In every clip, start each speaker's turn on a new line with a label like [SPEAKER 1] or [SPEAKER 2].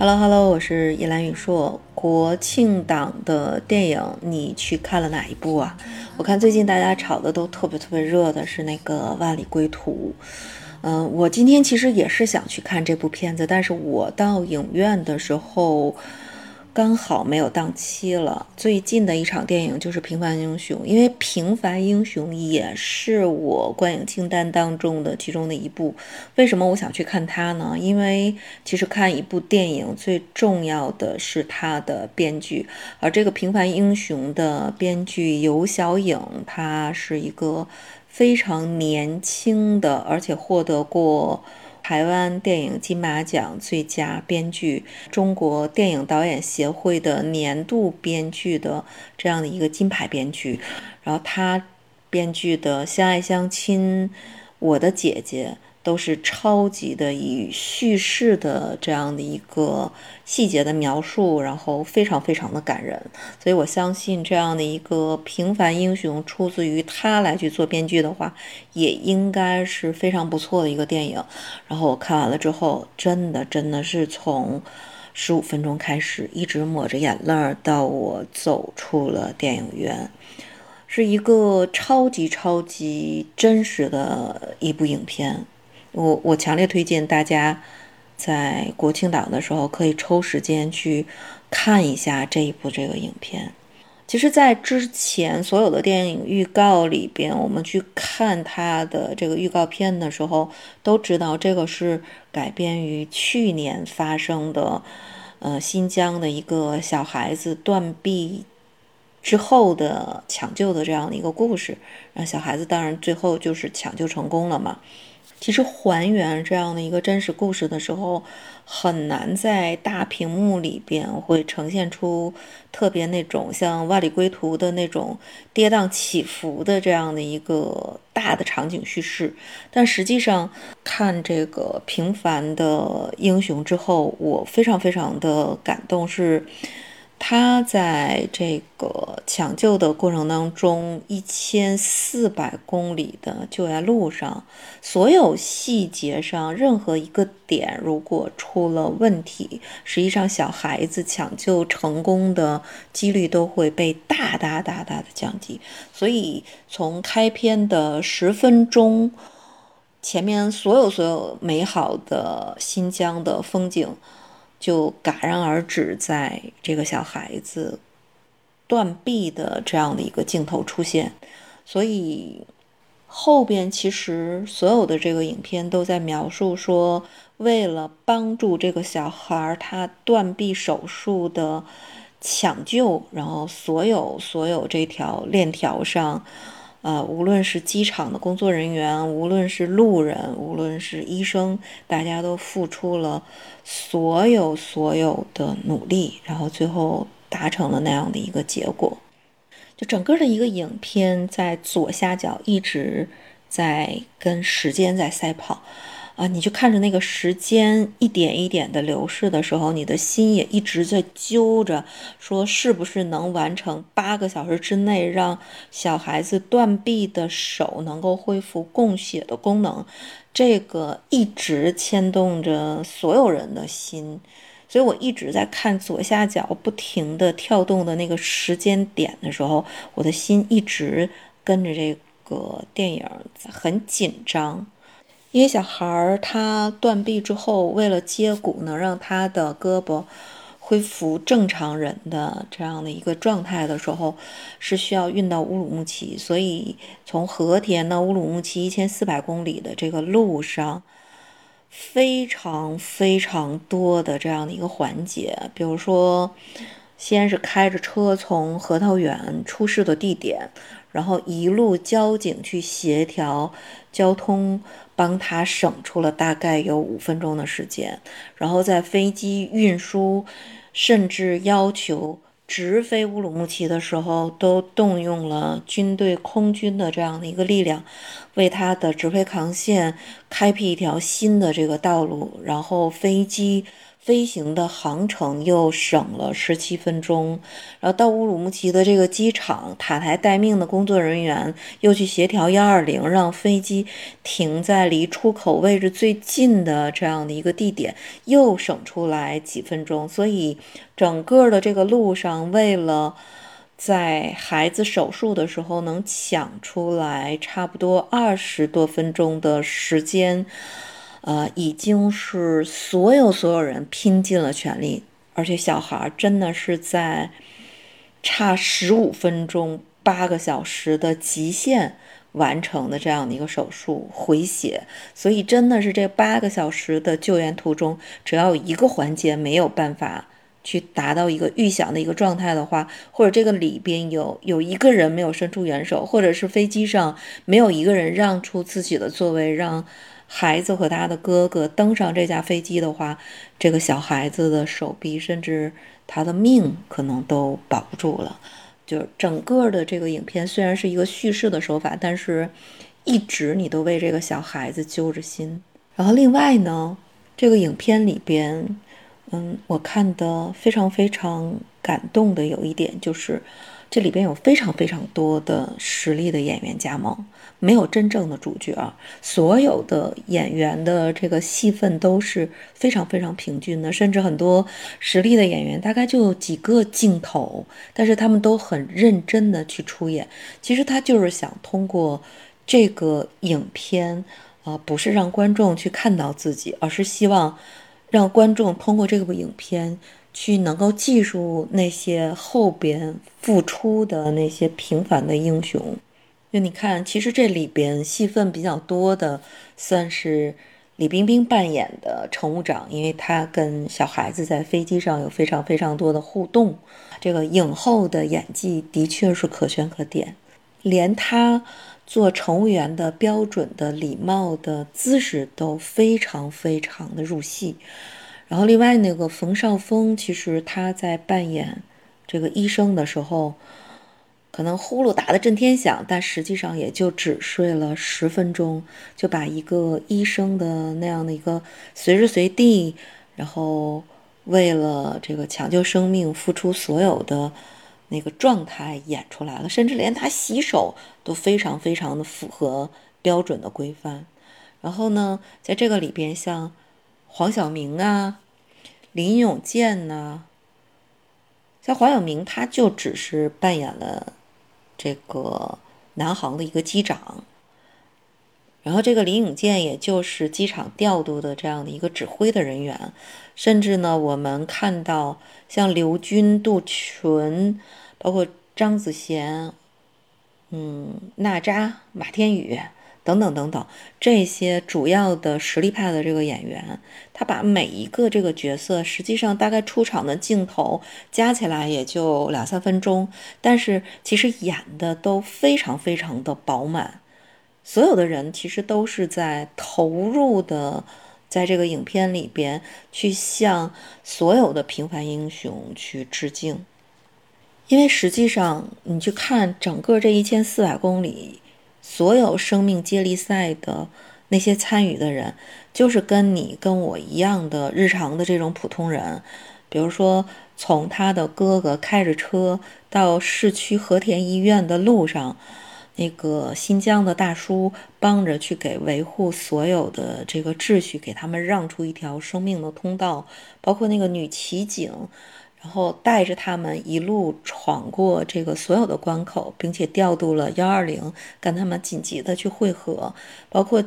[SPEAKER 1] Hello Hello，我是叶兰宇硕。国庆档的电影你去看了哪一部啊？我看最近大家炒的都特别特别热的是那个《万里归途》。嗯，我今天其实也是想去看这部片子，但是我到影院的时候。刚好没有档期了。最近的一场电影就是《平凡英雄》，因为《平凡英雄》也是我观影清单当中的其中的一部。为什么我想去看它呢？因为其实看一部电影最重要的是它的编剧，而这个《平凡英雄》的编剧尤小颖，他是一个非常年轻的，而且获得过。台湾电影金马奖最佳编剧，中国电影导演协会的年度编剧的这样的一个金牌编剧，然后他编剧的《相爱相亲》，《我的姐姐》。都是超级的以叙事的这样的一个细节的描述，然后非常非常的感人，所以我相信这样的一个平凡英雄出自于他来去做编剧的话，也应该是非常不错的一个电影。然后我看完了之后，真的真的是从十五分钟开始一直抹着眼泪儿到我走出了电影院，是一个超级超级真实的一部影片。我我强烈推荐大家，在国庆档的时候可以抽时间去看一下这一部这个影片。其实，在之前所有的电影预告里边，我们去看它的这个预告片的时候，都知道这个是改编于去年发生的，呃，新疆的一个小孩子断臂之后的抢救的这样的一个故事。那小孩子当然最后就是抢救成功了嘛。其实还原这样的一个真实故事的时候，很难在大屏幕里边会呈现出特别那种像《万里归途》的那种跌宕起伏的这样的一个大的场景叙事。但实际上看这个平凡的英雄之后，我非常非常的感动是。他在这个抢救的过程当中，一千四百公里的救援路上，所有细节上任何一个点如果出了问题，实际上小孩子抢救成功的几率都会被大大大大的降低。所以从开篇的十分钟，前面所有所有美好的新疆的风景。就戛然而止，在这个小孩子断臂的这样的一个镜头出现，所以后边其实所有的这个影片都在描述说，为了帮助这个小孩他断臂手术的抢救，然后所有所有这条链条上。呃，无论是机场的工作人员，无论是路人，无论是医生，大家都付出了所有所有的努力，然后最后达成了那样的一个结果。就整个的一个影片，在左下角一直在跟时间在赛跑。啊，你就看着那个时间一点一点的流逝的时候，你的心也一直在揪着，说是不是能完成八个小时之内让小孩子断臂的手能够恢复供血的功能，这个一直牵动着所有人的心，所以我一直在看左下角不停的跳动的那个时间点的时候，我的心一直跟着这个电影很紧张。因为小孩儿他断臂之后，为了接骨，能让他的胳膊恢复正常人的这样的一个状态的时候，是需要运到乌鲁木齐。所以从和田到乌鲁木齐一千四百公里的这个路上，非常非常多的这样的一个环节，比如说，先是开着车从核桃园出事的地点，然后一路交警去协调交通。帮他省出了大概有五分钟的时间，然后在飞机运输，甚至要求直飞乌鲁木齐的时候，都动用了军队空军的这样的一个力量，为他的直飞航线开辟一条新的这个道路。然后飞机飞行的航程又省了十七分钟，然后到乌鲁木齐的这个机场，塔台待命的工作人员又去协调幺二零，让飞机停在离出口位置最近的这样的一个地点，又省出来几分钟。所以整个的这个路上，为了在孩子手术的时候能抢出来差不多二十多分钟的时间。呃，已经是所有所有人拼尽了全力，而且小孩真的是在差十五分钟、八个小时的极限完成的这样的一个手术回血，所以真的是这八个小时的救援途中，只要有一个环节没有办法去达到一个预想的一个状态的话，或者这个里边有有一个人没有伸出援手，或者是飞机上没有一个人让出自己的座位让。孩子和他的哥哥登上这架飞机的话，这个小孩子的手臂甚至他的命可能都保不住了。就是整个的这个影片虽然是一个叙事的手法，但是一直你都为这个小孩子揪着心。然后另外呢，这个影片里边，嗯，我看的非常非常感动的有一点就是。这里边有非常非常多的实力的演员加盟，没有真正的主角，所有的演员的这个戏份都是非常非常平均的，甚至很多实力的演员大概就几个镜头，但是他们都很认真的去出演。其实他就是想通过这个影片，啊，不是让观众去看到自己，而是希望让观众通过这部影片。去能够记住那些后边付出的那些平凡的英雄，就你看，其实这里边戏份比较多的，算是李冰冰扮演的乘务长，因为她跟小孩子在飞机上有非常非常多的互动。这个影后的演技的确是可圈可点，连她做乘务员的标准的礼貌的姿势都非常非常的入戏。然后，另外那个冯绍峰，其实他在扮演这个医生的时候，可能呼噜打得震天响，但实际上也就只睡了十分钟，就把一个医生的那样的一个随时随地，然后为了这个抢救生命付出所有的那个状态演出来了，甚至连他洗手都非常非常的符合标准的规范。然后呢，在这个里边，像。黄晓明啊，林永健呐，像黄晓明，他就只是扮演了这个南航的一个机长，然后这个林永健也就是机场调度的这样的一个指挥的人员，甚至呢，我们看到像刘军、杜淳，包括张子贤，嗯，娜扎、马天宇。等等等等，这些主要的实力派的这个演员，他把每一个这个角色，实际上大概出场的镜头加起来也就两三分钟，但是其实演的都非常非常的饱满。所有的人其实都是在投入的，在这个影片里边去向所有的平凡英雄去致敬，因为实际上你去看整个这一千四百公里。所有生命接力赛的那些参与的人，就是跟你跟我一样的日常的这种普通人。比如说，从他的哥哥开着车到市区和田医院的路上，那个新疆的大叔帮着去给维护所有的这个秩序，给他们让出一条生命的通道，包括那个女骑警。然后带着他们一路闯过这个所有的关口，并且调度了幺二零跟他们紧急的去汇合，包括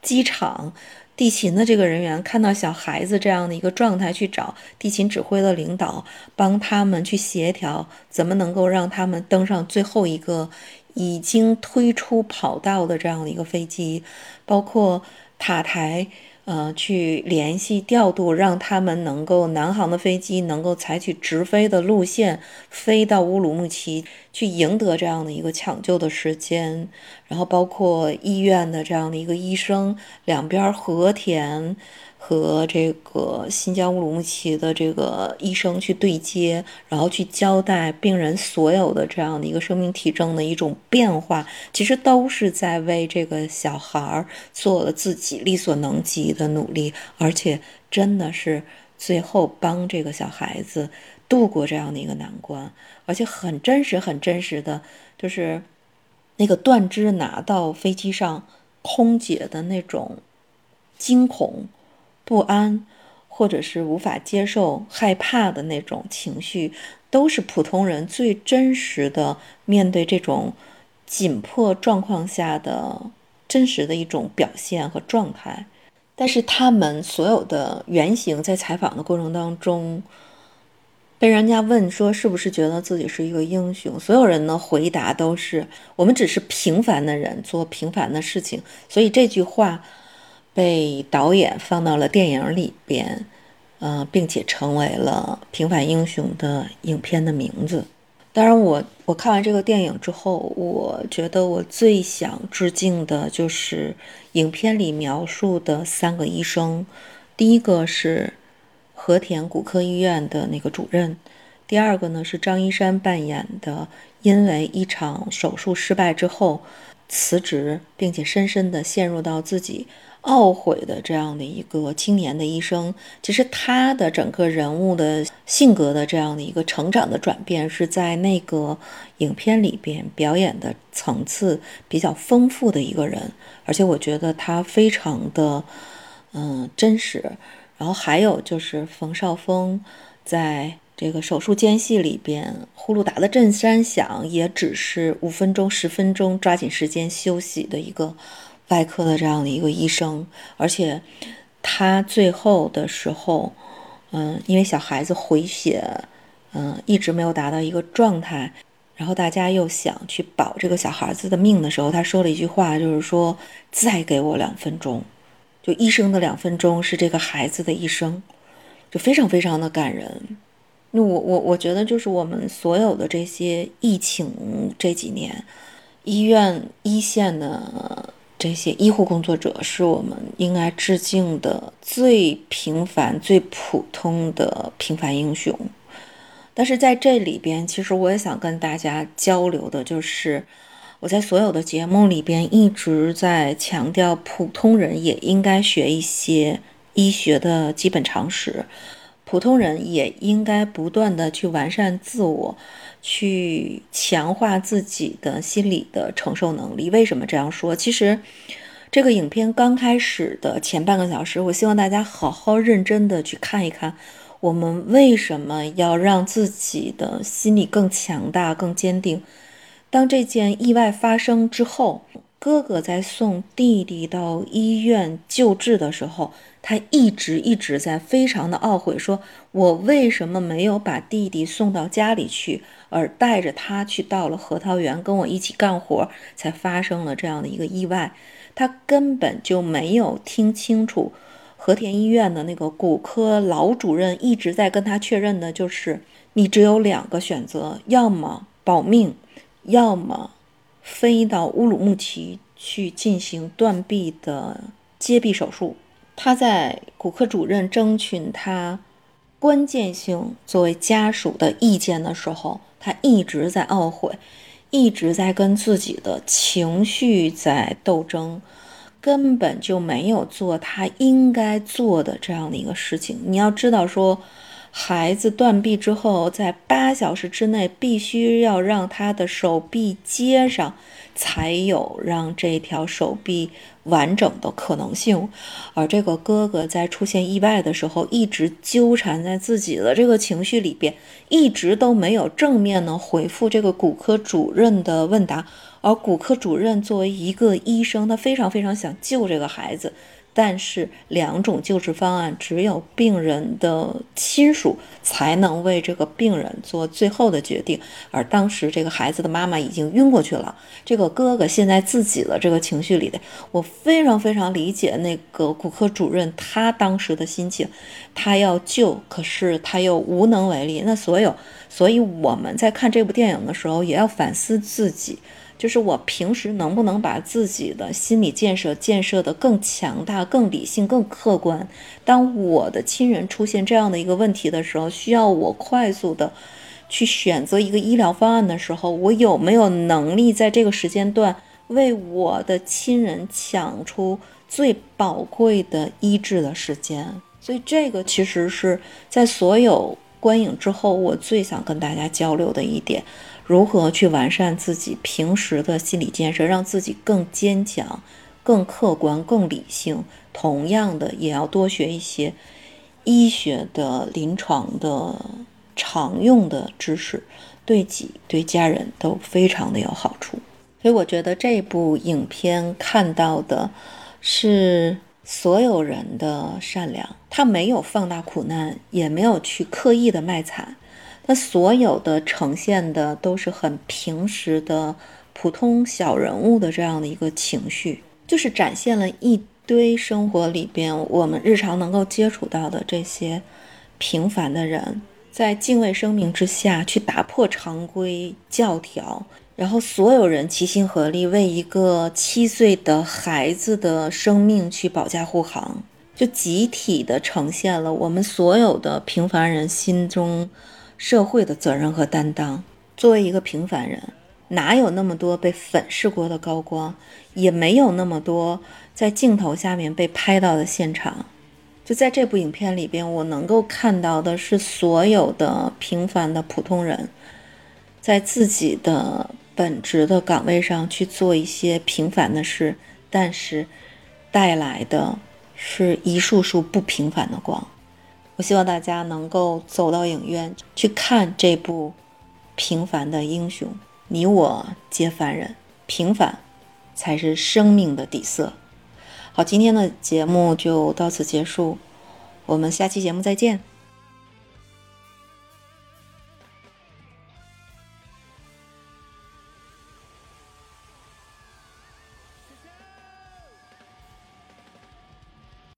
[SPEAKER 1] 机场地勤的这个人员看到小孩子这样的一个状态，去找地勤指挥的领导帮他们去协调，怎么能够让他们登上最后一个已经推出跑道的这样的一个飞机，包括塔台。呃，去联系调度，让他们能够南航的飞机能够采取直飞的路线，飞到乌鲁木齐去赢得这样的一个抢救的时间，然后包括医院的这样的一个医生，两边和田。和这个新疆乌鲁木齐的这个医生去对接，然后去交代病人所有的这样的一个生命体征的一种变化，其实都是在为这个小孩儿做了自己力所能及的努力，而且真的是最后帮这个小孩子度过这样的一个难关，而且很真实、很真实的，就是那个断肢拿到飞机上，空姐的那种惊恐、不安，或者是无法接受、害怕的那种情绪，都是普通人最真实的面对这种紧迫状况下的真实的一种表现和状态。但是他们所有的原型在采访的过程当中，被人家问说是不是觉得自己是一个英雄，所有人的回答都是我们只是平凡的人做平凡的事情。所以这句话被导演放到了电影里边，呃，并且成为了《平凡英雄》的影片的名字。当然，我我看完这个电影之后，我觉得我最想致敬的就是影片里描述的三个医生。第一个是和田骨科医院的那个主任，第二个呢是张一山扮演的，因为一场手术失败之后辞职，并且深深的陷入到自己。懊悔的这样的一个青年的医生，其实他的整个人物的性格的这样的一个成长的转变，是在那个影片里边表演的层次比较丰富的一个人，而且我觉得他非常的嗯真实。然后还有就是冯绍峰在这个手术间隙里边，呼噜打的震山响，也只是五分钟、十分钟，抓紧时间休息的一个。外科的这样的一个医生，而且他最后的时候，嗯，因为小孩子回血，嗯，一直没有达到一个状态，然后大家又想去保这个小孩子的命的时候，他说了一句话，就是说再给我两分钟，就医生的两分钟是这个孩子的一生，就非常非常的感人。那我我我觉得就是我们所有的这些疫情这几年，医院一线的。这些医护工作者是我们应该致敬的最平凡、最普通的平凡英雄。但是在这里边，其实我也想跟大家交流的，就是我在所有的节目里边一直在强调，普通人也应该学一些医学的基本常识，普通人也应该不断的去完善自我。去强化自己的心理的承受能力。为什么这样说？其实，这个影片刚开始的前半个小时，我希望大家好好认真的去看一看，我们为什么要让自己的心理更强大、更坚定。当这件意外发生之后，哥哥在送弟弟到医院救治的时候。他一直一直在非常的懊悔，说我为什么没有把弟弟送到家里去，而带着他去到了核桃园跟我一起干活，才发生了这样的一个意外。他根本就没有听清楚和田医院的那个骨科老主任一直在跟他确认的，就是你只有两个选择，要么保命，要么飞到乌鲁木齐去进行断臂的接臂手术。他在骨科主任征询他关键性作为家属的意见的时候，他一直在懊悔，一直在跟自己的情绪在斗争，根本就没有做他应该做的这样的一个事情。你要知道，说孩子断臂之后，在八小时之内必须要让他的手臂接上。才有让这条手臂完整的可能性，而这个哥哥在出现意外的时候，一直纠缠在自己的这个情绪里边，一直都没有正面的回复这个骨科主任的问答，而骨科主任作为一个医生，他非常非常想救这个孩子。但是两种救治方案，只有病人的亲属才能为这个病人做最后的决定。而当时这个孩子的妈妈已经晕过去了，这个哥哥现在自己的这个情绪里的，我非常非常理解那个骨科主任他当时的心情，他要救，可是他又无能为力。那所有，所以我们在看这部电影的时候，也要反思自己。就是我平时能不能把自己的心理建设建设得更强大、更理性、更客观？当我的亲人出现这样的一个问题的时候，需要我快速的去选择一个医疗方案的时候，我有没有能力在这个时间段为我的亲人抢出最宝贵的医治的时间？所以这个其实是在所有观影之后，我最想跟大家交流的一点：如何去完善自己平时的心理建设，让自己更坚强、更客观、更理性。同样的，也要多学一些医学的、临床的、常用的知识，对己、对家人都非常的有好处。所以，我觉得这部影片看到的是。所有人的善良，他没有放大苦难，也没有去刻意的卖惨，他所有的呈现的都是很平时的普通小人物的这样的一个情绪，就是展现了一堆生活里边我们日常能够接触到的这些平凡的人，在敬畏生命之下去打破常规教条。然后所有人齐心合力，为一个七岁的孩子的生命去保驾护航，就集体的呈现了我们所有的平凡人心中社会的责任和担当。作为一个平凡人，哪有那么多被粉饰过的高光，也没有那么多在镜头下面被拍到的现场。就在这部影片里边，我能够看到的是所有的平凡的普通人，在自己的。本职的岗位上去做一些平凡的事，但是带来的是一束束不平凡的光。我希望大家能够走到影院去看这部《平凡的英雄》，你我皆凡人，平凡才是生命的底色。好，今天的节目就到此结束，我们下期节目再见。